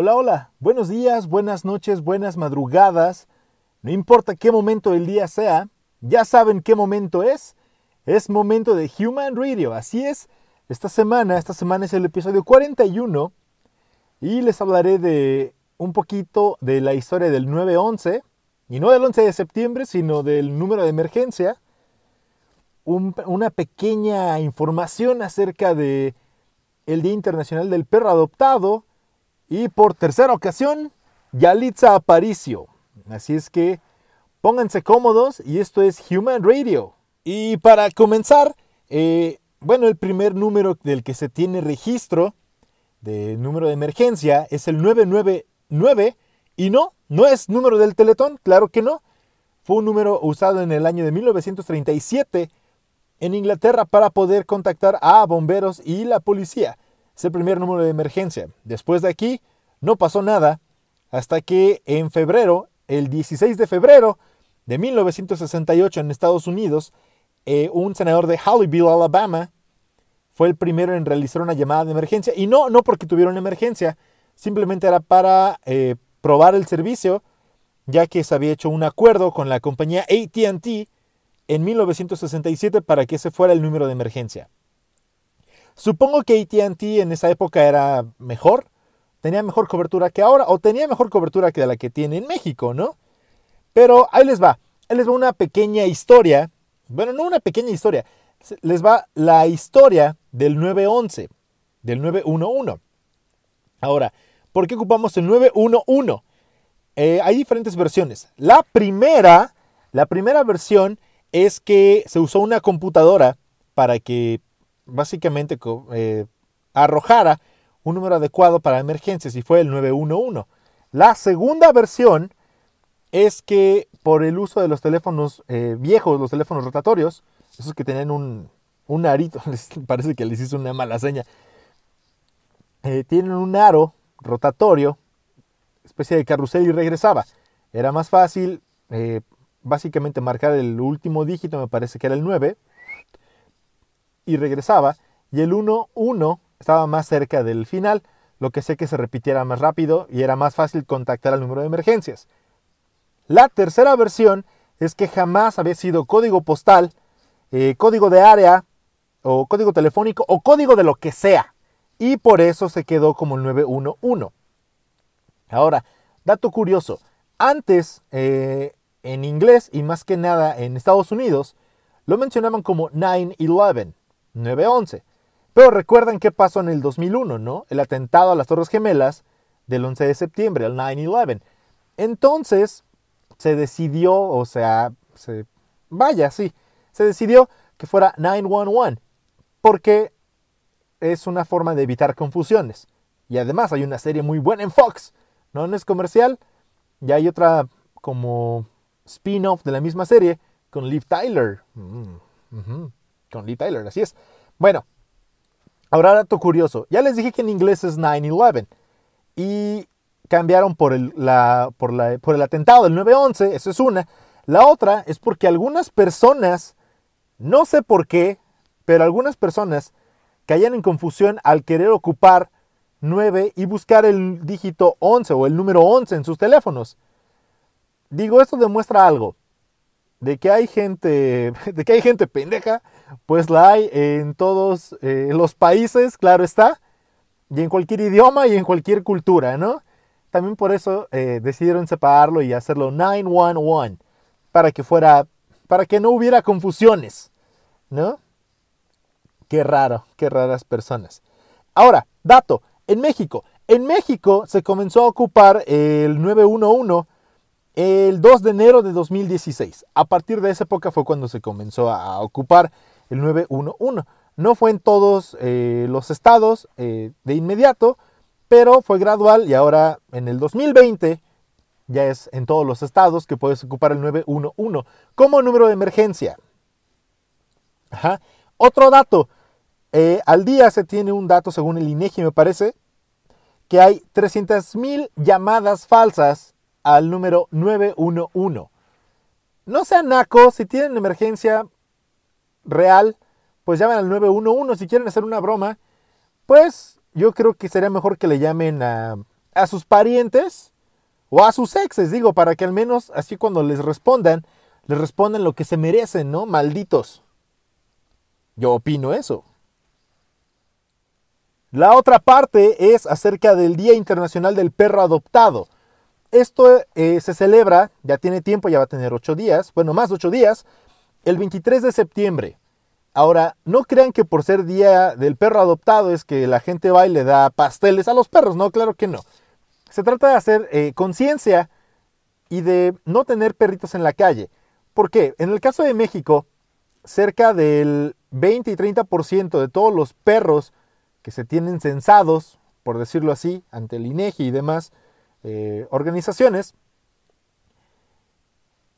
Hola, hola, buenos días, buenas noches, buenas madrugadas. No importa qué momento del día sea, ya saben qué momento es. Es momento de Human Radio, así es. Esta semana, esta semana es el episodio 41 y les hablaré de un poquito de la historia del 911 y no del 11 de septiembre, sino del número de emergencia. una pequeña información acerca de el Día Internacional del Perro Adoptado y por tercera ocasión, Yalitza Aparicio. Así es que pónganse cómodos y esto es Human Radio. Y para comenzar, eh, bueno, el primer número del que se tiene registro de número de emergencia es el 999 y no, no es número del Teletón, claro que no. Fue un número usado en el año de 1937 en Inglaterra para poder contactar a bomberos y la policía. Es el primer número de emergencia. Después de aquí no pasó nada hasta que en febrero, el 16 de febrero de 1968 en Estados Unidos, eh, un senador de Hollyville, Alabama, fue el primero en realizar una llamada de emergencia. Y no, no porque tuviera una emergencia, simplemente era para eh, probar el servicio, ya que se había hecho un acuerdo con la compañía ATT en 1967 para que ese fuera el número de emergencia. Supongo que ATT en esa época era mejor, tenía mejor cobertura que ahora, o tenía mejor cobertura que la que tiene en México, ¿no? Pero ahí les va, ahí les va una pequeña historia, bueno, no una pequeña historia, les va la historia del 911, del 911. Ahora, ¿por qué ocupamos el 911? Eh, hay diferentes versiones. La primera, la primera versión es que se usó una computadora para que básicamente eh, arrojara un número adecuado para emergencias y fue el 911. La segunda versión es que por el uso de los teléfonos eh, viejos, los teléfonos rotatorios, esos que tenían un, un arito, parece que les hizo una mala seña, eh, tienen un aro rotatorio, especie de carrusel y regresaba. Era más fácil, básicamente marcar el último dígito, me parece que era el 9, y regresaba, y el 1-1 estaba más cerca del final, lo que sé que se repitiera más rápido y era más fácil contactar al número de emergencias. La tercera versión es que jamás había sido código postal, eh, código de área, o código telefónico, o código de lo que sea. Y por eso se quedó como el 911. Ahora, dato curioso. Antes, eh, en inglés y más que nada en Estados Unidos, lo mencionaban como 911. 9-11. Pero recuerdan qué pasó en el 2001, ¿no? El atentado a las Torres Gemelas del 11 de septiembre, el 9-11. Entonces se decidió, o sea, se, vaya, sí, se decidió que fuera 911, porque es una forma de evitar confusiones. Y además hay una serie muy buena en Fox, ¿no? No es comercial, y hay otra como spin-off de la misma serie con Liv Tyler. Mm, con Lee Tyler, así es. Bueno, ahora dato curioso. Ya les dije que en inglés es 9-11 y cambiaron por el, la, por, la, por el atentado del 9-11, eso es una. La otra es porque algunas personas, no sé por qué, pero algunas personas caían en confusión al querer ocupar 9 y buscar el dígito 11 o el número 11 en sus teléfonos. Digo, esto demuestra algo de que hay gente, de que hay gente pendeja, pues la hay en todos eh, los países, claro está, y en cualquier idioma y en cualquier cultura, ¿no? También por eso eh, decidieron separarlo y hacerlo 911, para que fuera, para que no hubiera confusiones, ¿no? Qué raro, qué raras personas. Ahora, dato, en México, en México se comenzó a ocupar el 911 el 2 de enero de 2016. A partir de esa época fue cuando se comenzó a ocupar el 911. No fue en todos eh, los estados eh, de inmediato, pero fue gradual y ahora en el 2020 ya es en todos los estados que puedes ocupar el 911 como número de emergencia. Otro dato, eh, al día se tiene un dato según el INEGI me parece, que hay 300.000 llamadas falsas al número 911. No sean nacos, si tienen emergencia real, pues llamen al 911. Si quieren hacer una broma, pues yo creo que sería mejor que le llamen a, a sus parientes o a sus exes, digo, para que al menos así cuando les respondan, les respondan lo que se merecen, ¿no? Malditos. Yo opino eso. La otra parte es acerca del Día Internacional del Perro Adoptado. Esto eh, se celebra, ya tiene tiempo, ya va a tener ocho días, bueno, más ocho días, el 23 de septiembre. Ahora, no crean que por ser Día del Perro Adoptado es que la gente va y le da pasteles a los perros, no, claro que no. Se trata de hacer eh, conciencia y de no tener perritos en la calle. ¿Por qué? En el caso de México, cerca del 20 y 30% de todos los perros que se tienen censados, por decirlo así, ante el INEGI y demás eh, organizaciones,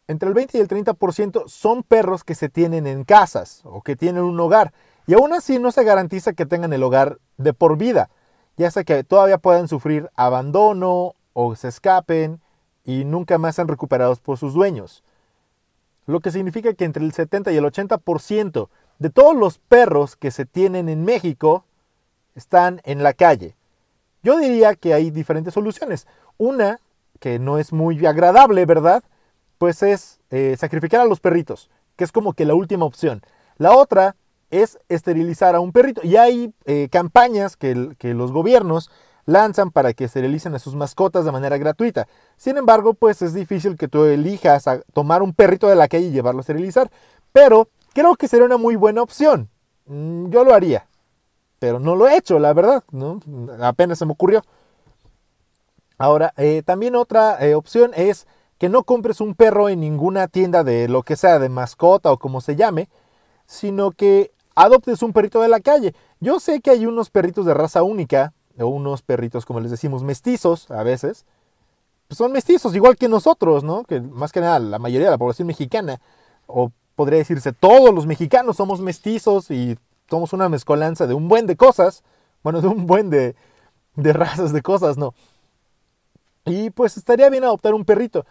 entre el 20 y el 30% son perros que se tienen en casas o que tienen un hogar. Y aún así no se garantiza que tengan el hogar de por vida, ya sea que todavía puedan sufrir abandono o se escapen y nunca más sean recuperados por sus dueños. Lo que significa que entre el 70 y el 80% de todos los perros que se tienen en México están en la calle. Yo diría que hay diferentes soluciones. Una, que no es muy agradable, ¿verdad? Pues es eh, sacrificar a los perritos, que es como que la última opción. La otra es esterilizar a un perrito. Y hay eh, campañas que, los gobiernos lanzan para que esterilicen a sus mascotas de manera gratuita. Sin embargo, pues es difícil que tú elijas a tomar un perrito de la calle y llevarlo a esterilizar. Pero creo que sería una muy buena opción. Mm, yo lo haría pero no lo he hecho, la verdad, apenas se me ocurrió. Ahora, eh, también otra eh, opción es que no compres un perro en ninguna tienda de lo que sea, de mascota o como se llame, sino que adoptes un perrito de la calle. Yo sé que hay unos perritos de raza única, o unos perritos, como les decimos, mestizos a veces. Pues son mestizos, igual que nosotros, ¿no? Que más que nada la mayoría de la población mexicana, o podría decirse todos los mexicanos somos mestizos y somos una mezcolanza de un buen de cosas, bueno, de un buen de, de razas de cosas, ¿no? Y pues estaría bien adoptar un perrito.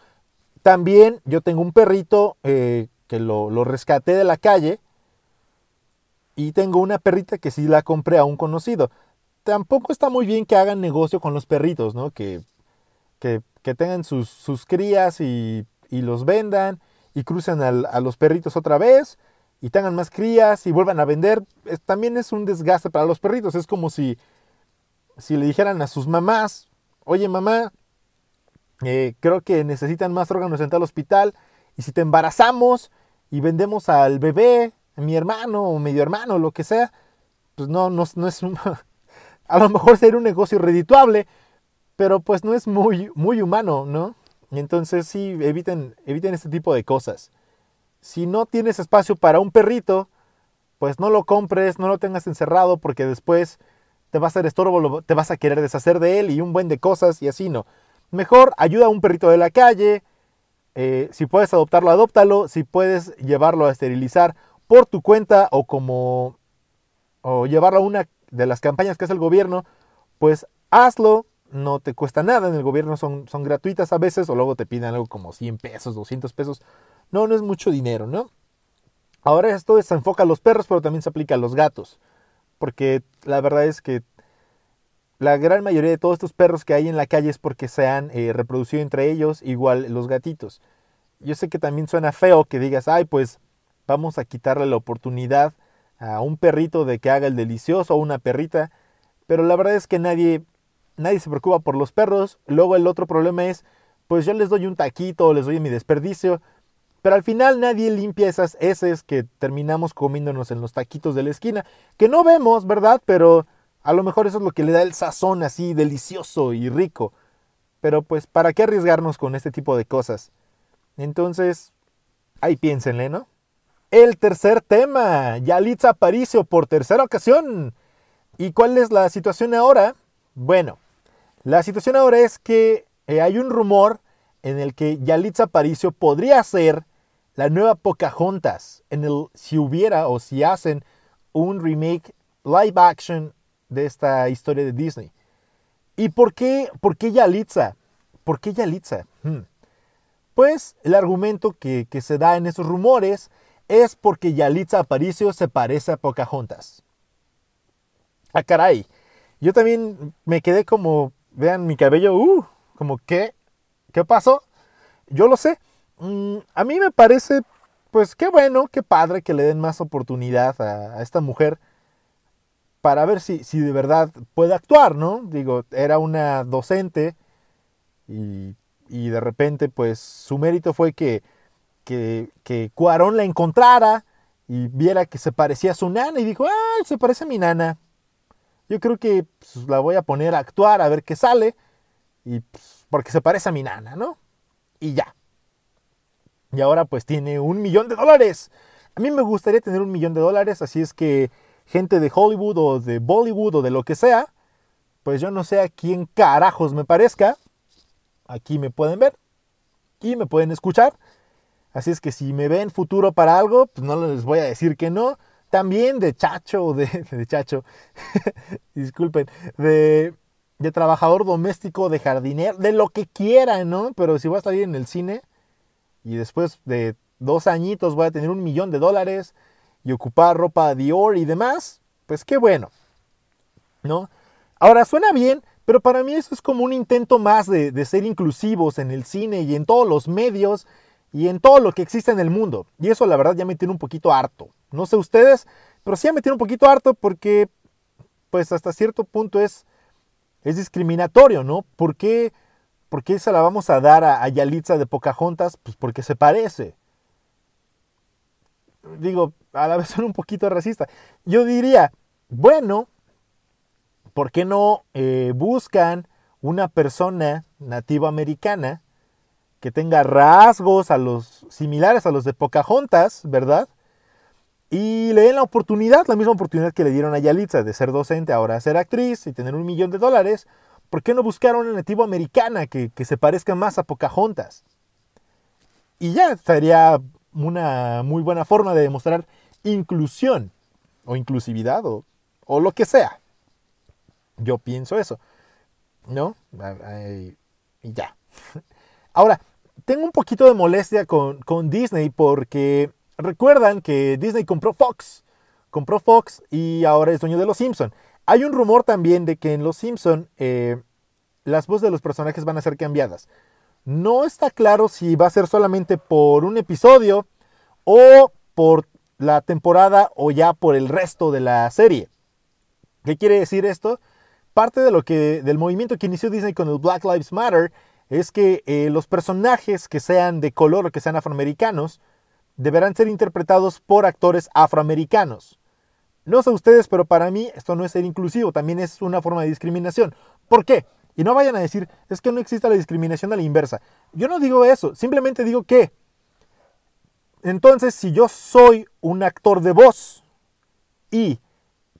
También yo tengo un perrito eh, que lo, lo, rescaté de la calle y tengo una perrita que sí la compré a un conocido. Tampoco está muy bien que hagan negocio con los perritos, ¿no? Que, que, que tengan sus, sus crías y, y, los vendan y crucen a los perritos otra vez y tengan más crías y vuelvan a vender, también es un desgaste para los perritos. Es como si, si le dijeran a sus mamás, oye mamá, eh, creo que necesitan más órganos en tal hospital y si te embarazamos y vendemos al bebé, a mi hermano o medio hermano, lo que sea, pues no, no, no es a lo mejor sería un negocio redituable, pero pues no es muy, muy humano, ¿no? Entonces sí, eviten, eviten este tipo de cosas si no tienes espacio para un perrito, pues no lo compres, no lo tengas encerrado porque después te va a hacer estorbo, te vas a querer deshacer de él y un buen de cosas y así no. Mejor ayuda a un perrito de la calle, eh, si puedes adoptarlo, adóptalo, si puedes llevarlo a esterilizar por tu cuenta o como o llevarlo a una de las campañas que hace el gobierno, pues hazlo, no te cuesta nada, en el gobierno son, son gratuitas a veces o luego te piden algo como 100 pesos, 200 pesos no, no es mucho dinero, ¿no? Ahora esto se enfoca a los perros, pero también se aplica a los gatos. Porque la verdad es que la gran mayoría de todos estos perros que hay en la calle es porque se han eh, reproducido entre ellos, igual los gatitos. Yo sé que también suena feo que digas, ay, pues vamos a quitarle la oportunidad a un perrito de que haga el delicioso o una perrita, pero la verdad es que nadie, nadie se preocupa por los perros. Luego el otro problema es, pues yo les doy un taquito, les doy mi desperdicio, pero al final nadie limpia esas heces que terminamos comiéndonos en los taquitos de la esquina, que no vemos, ¿verdad? Pero a lo mejor eso es lo que le da el sazón así delicioso y rico. Pero pues, ¿para qué arriesgarnos con este tipo de cosas? Entonces, ahí piénsenle, ¿no? El tercer tema, Yalitza Aparicio por tercera ocasión. ¿Y cuál es la situación ahora? Bueno, la situación ahora es que eh, hay un rumor en el que Yalitza Aparicio podría ser la nueva Pocahontas en el si hubiera o si hacen un remake live action de esta historia de Disney. ¿Y por qué, por qué Yalitza? ¿Por qué Yalitza? Hmm. Pues el argumento que, que, se da en esos rumores es porque Yalitza Aparicio se parece a Pocahontas. Ah, caray. Yo también me quedé como, vean mi cabello, uh, como que, ¿qué pasó? Yo lo sé. Mm, a mí me parece, pues qué bueno, qué padre que le den más oportunidad a, esta mujer para ver si, si, de verdad puede actuar, ¿no? Digo, era una docente y, y de repente, pues su mérito fue que, que, que Cuarón la encontrara y viera que se parecía a su nana y dijo, ah, se parece a mi nana. Yo creo que pues, la voy a poner a actuar a ver qué sale y pues, porque se parece a mi nana, ¿no? Y ya. Y ahora pues tiene un millón de dólares. A mí me gustaría tener un millón de dólares, así es que gente de Hollywood o de Bollywood o de lo que sea, pues yo no sé a quién carajos me parezca. Aquí me pueden ver y me pueden escuchar. Así es que si me ven futuro para algo, pues no les voy a decir que no. También de chacho, de, de chacho, disculpen, de, de trabajador doméstico, de jardinero, de lo que quieran, ¿no? Pero si voy a salir en el cine y después de dos añitos voy a tener un millón de dólares y ocupar ropa Dior y demás, pues qué bueno, ¿no? Ahora suena bien, pero para mí eso es como un intento más de, ser inclusivos en el cine y en todos los medios y en todo lo que existe en el mundo. Y eso la verdad ya me tiene un poquito harto. No sé ustedes, pero sí me tiene un poquito harto porque pues hasta cierto punto es, es discriminatorio, ¿no? ¿Por qué, ¿Por se la vamos a dar a, Yalitza de Pocahontas? Pues porque se parece. Digo, a la vez son un poquito racista. Yo diría, bueno, ¿por qué no eh, buscan una persona nativa americana que tenga rasgos a los, similares a los de Pocahontas, ¿verdad? Y le den la oportunidad, la misma oportunidad que le dieron a Yalitza de ser docente, ahora ser actriz y tener un millón de dólares. ¿Por qué no buscar una nativa americana que, se parezca más a Pocahontas? Y ya sería una muy buena forma de demostrar inclusión o inclusividad o, lo que sea. Yo pienso eso. ¿No? Y ya. Ahora, tengo un poquito de molestia con, Disney porque recuerdan que Disney compró Fox. Compró Fox y ahora es dueño de Los Simpson. Hay un rumor también de que en Los Simpson eh, las voces de los personajes van a ser cambiadas. No está claro si va a ser solamente por un episodio o por la temporada o ya por el resto de la serie. ¿Qué quiere decir esto? Parte de lo que del movimiento que inició Disney con el Black Lives Matter es que eh, los personajes que sean de color o que sean afroamericanos deberán ser interpretados por actores afroamericanos. No sé ustedes, pero para mí esto no es ser inclusivo, también es una forma de discriminación. ¿Por qué? Y no vayan a decir, es que no existe la discriminación a la inversa. Yo no digo eso, simplemente digo que, entonces si yo soy un actor de voz y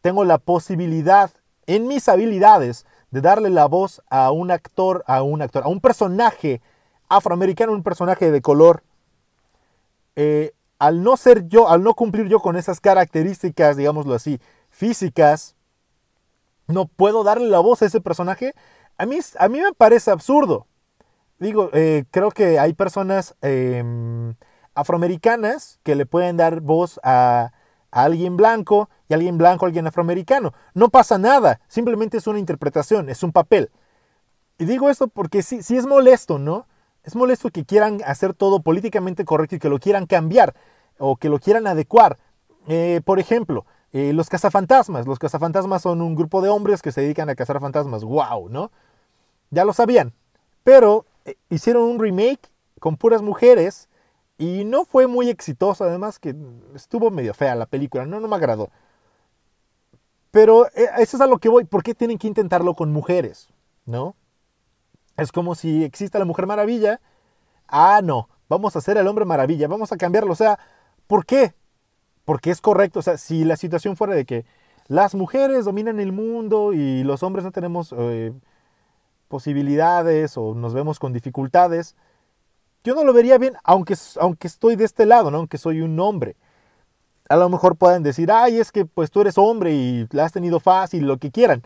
tengo la posibilidad en mis habilidades de darle la voz a un actor, a un actor, a un personaje afroamericano, un personaje de color, eh, al no ser yo, al no cumplir yo con esas características, digámoslo así, físicas, no puedo darle la voz a ese personaje, a mí, a me parece absurdo. Digo, eh, creo que hay personas em, afroamericanas que le pueden dar voz a, a alguien blanco y alguien blanco, alguien afroamericano. No pasa nada, simplemente es una interpretación, es un papel. Y digo esto porque sí, sí es molesto, ¿no? Es molesto que quieran hacer todo políticamente correcto y que lo quieran cambiar o que lo quieran adecuar. Eh, por ejemplo, eh, los cazafantasmas. Los cazafantasmas son un grupo de hombres que se dedican a cazar fantasmas. ¡Wow! ¿No? Ya lo sabían. Pero eh, hicieron un remake con puras mujeres y no fue muy exitoso, además que estuvo medio fea la película, no, no me agradó. Pero eh, eso es a lo que voy, ¿por qué tienen que intentarlo con mujeres? ¿No? Es como si existe la Mujer Maravilla. Ah, no, vamos a hacer el Hombre Maravilla, vamos a cambiarlo. O sea, ¿por qué? Porque es correcto. O sea, si la situación fuera de que las mujeres dominan el mundo y los hombres no tenemos eh, posibilidades o nos vemos con dificultades, yo no lo vería bien, aunque, aunque estoy de este lado, ¿no? aunque soy un hombre. A lo mejor pueden decir, ay, es que pues tú eres hombre y la has tenido fácil, lo que quieran.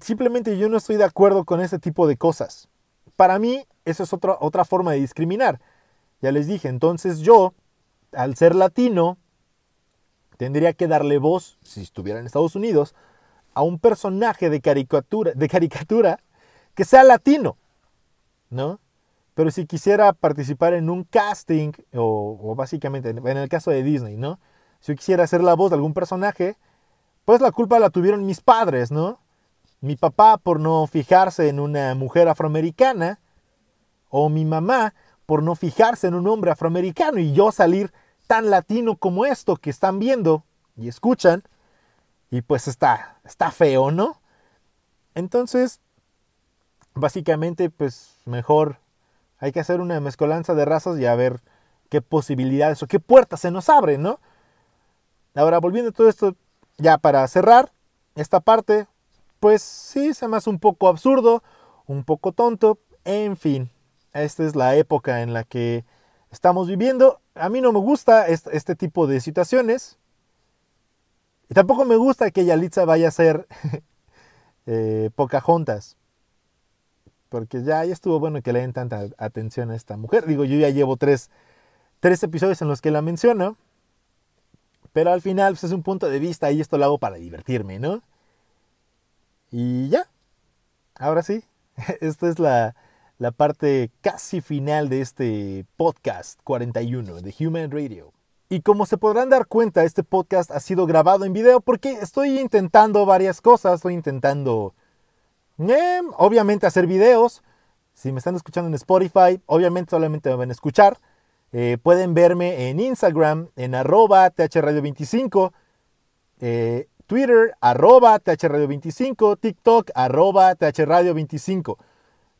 Simplemente yo no estoy de acuerdo con ese tipo de cosas. Para mí, eso es otra, otra forma de discriminar. Ya les dije, entonces yo, al ser latino, tendría que darle voz, si estuviera en Estados Unidos, a un personaje de caricatura, de caricatura que sea latino, ¿no? Pero si quisiera participar en un casting, o, básicamente en el caso de Disney, ¿no? Si yo quisiera hacer la voz de algún personaje, pues la culpa la tuvieron mis padres, ¿no? Mi papá por no fijarse en una mujer afroamericana, o mi mamá por no fijarse en un hombre afroamericano y yo salir tan latino como esto que están viendo y escuchan, y pues está, está feo, ¿no? Entonces, básicamente, pues mejor hay que hacer una mezcolanza de razas y a ver qué posibilidades o qué puertas se nos abren, ¿no? Ahora, volviendo a todo esto, ya para cerrar esta parte, pues sí, se me hace un poco absurdo, un poco tonto, en fin, esta es la época en la que estamos viviendo. A mí no me gusta este, tipo de situaciones. Y tampoco me gusta que Yalitza vaya a ser eh, Pocahontas. Porque ya, ya estuvo bueno que le den tanta atención a esta mujer. Digo, yo ya llevo tres, tres episodios en los que la menciono. Pero al final pues, es un punto de vista y esto lo hago para divertirme, ¿no? Y ya. Ahora sí. Esta es la, la parte casi final de este podcast 41 de Human Radio. Y como se podrán dar cuenta, este podcast ha sido grabado en video porque estoy intentando varias cosas. Estoy intentando, obviamente, hacer videos. Si me están escuchando en Spotify, obviamente solamente me van a escuchar. Eh, pueden verme en Instagram, en arroba thradio25, eh, Twitter, arroba thradio25, TikTok, arroba thradio25.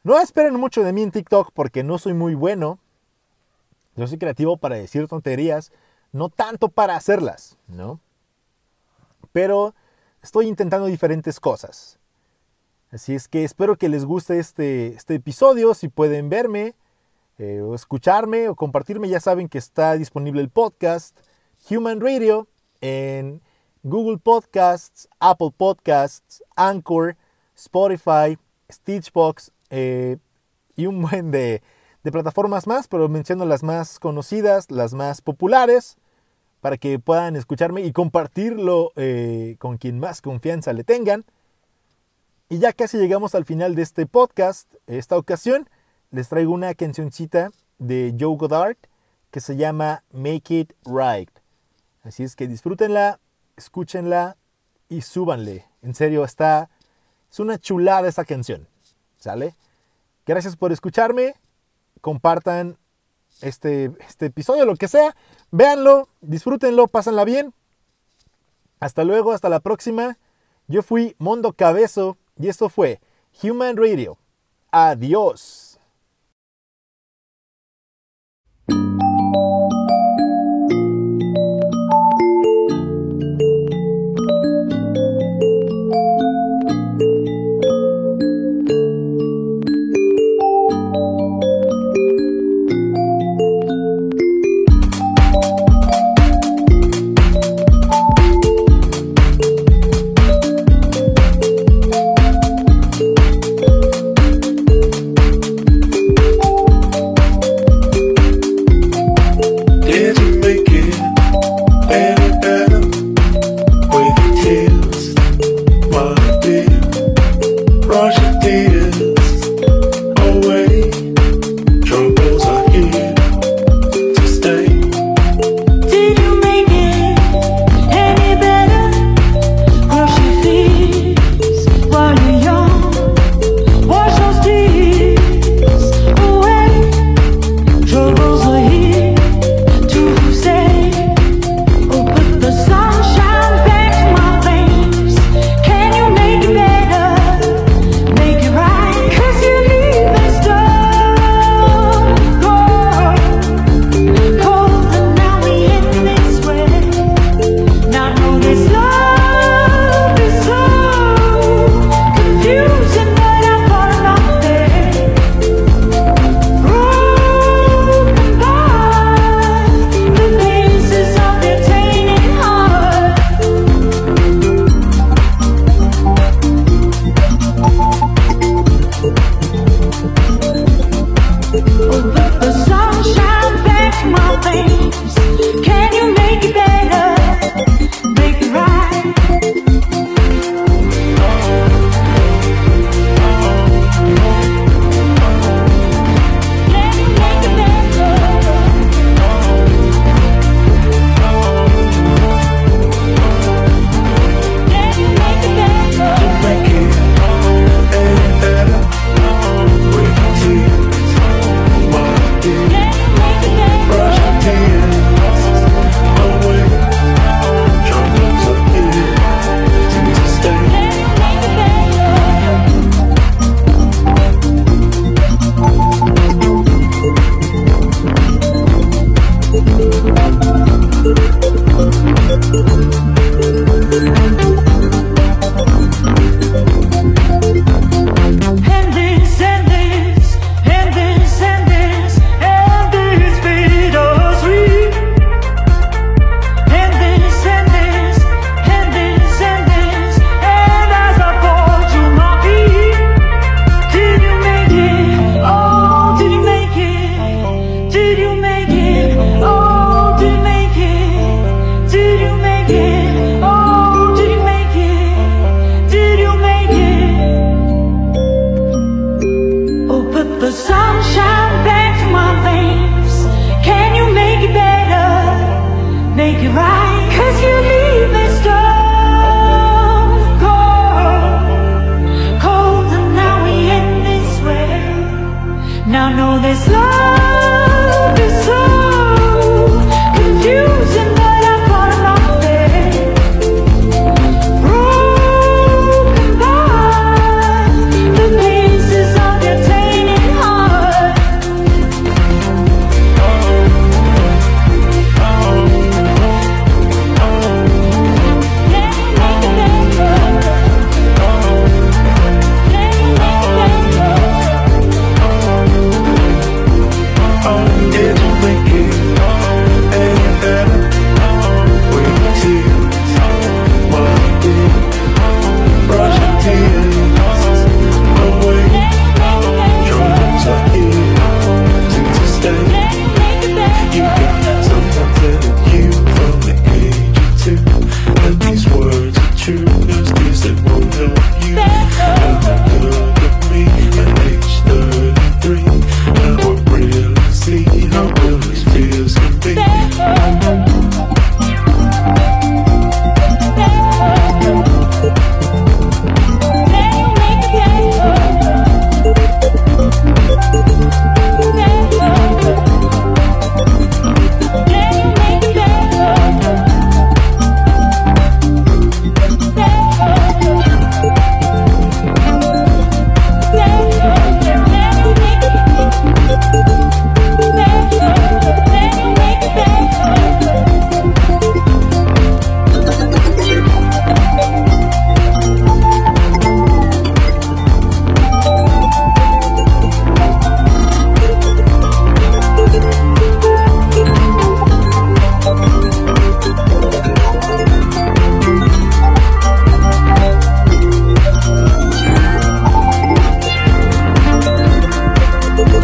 No esperen mucho de mí en TikTok porque no soy muy bueno. Yo soy creativo para decir tonterías, no tanto para hacerlas, ¿no? Pero estoy intentando diferentes cosas. Así es que espero que les guste este, este episodio. Si pueden verme, eh, o escucharme, o compartirme, ya saben que está disponible el podcast Human Radio en Google Podcasts, Apple Podcasts, Anchor, Spotify, Stitchbox eh, y un buen de, plataformas más, pero menciono las más conocidas, las más populares, para que puedan escucharme y compartirlo eh, con quien más confianza le tengan. Y ya casi llegamos al final de este podcast. Esta ocasión les traigo una cancioncita de Joe Goddard que se llama Make It Right. Así es que disfrútenla, escúchenla y súbanle. En serio, está, es una chulada esa canción. ¿Sale? Gracias por escucharme. Compartan este, este episodio, lo que sea. Véanlo, disfrútenlo, pásenla bien. Hasta luego, hasta la próxima. Yo fui Mondo Cabezo y esto fue Human Radio. Adiós.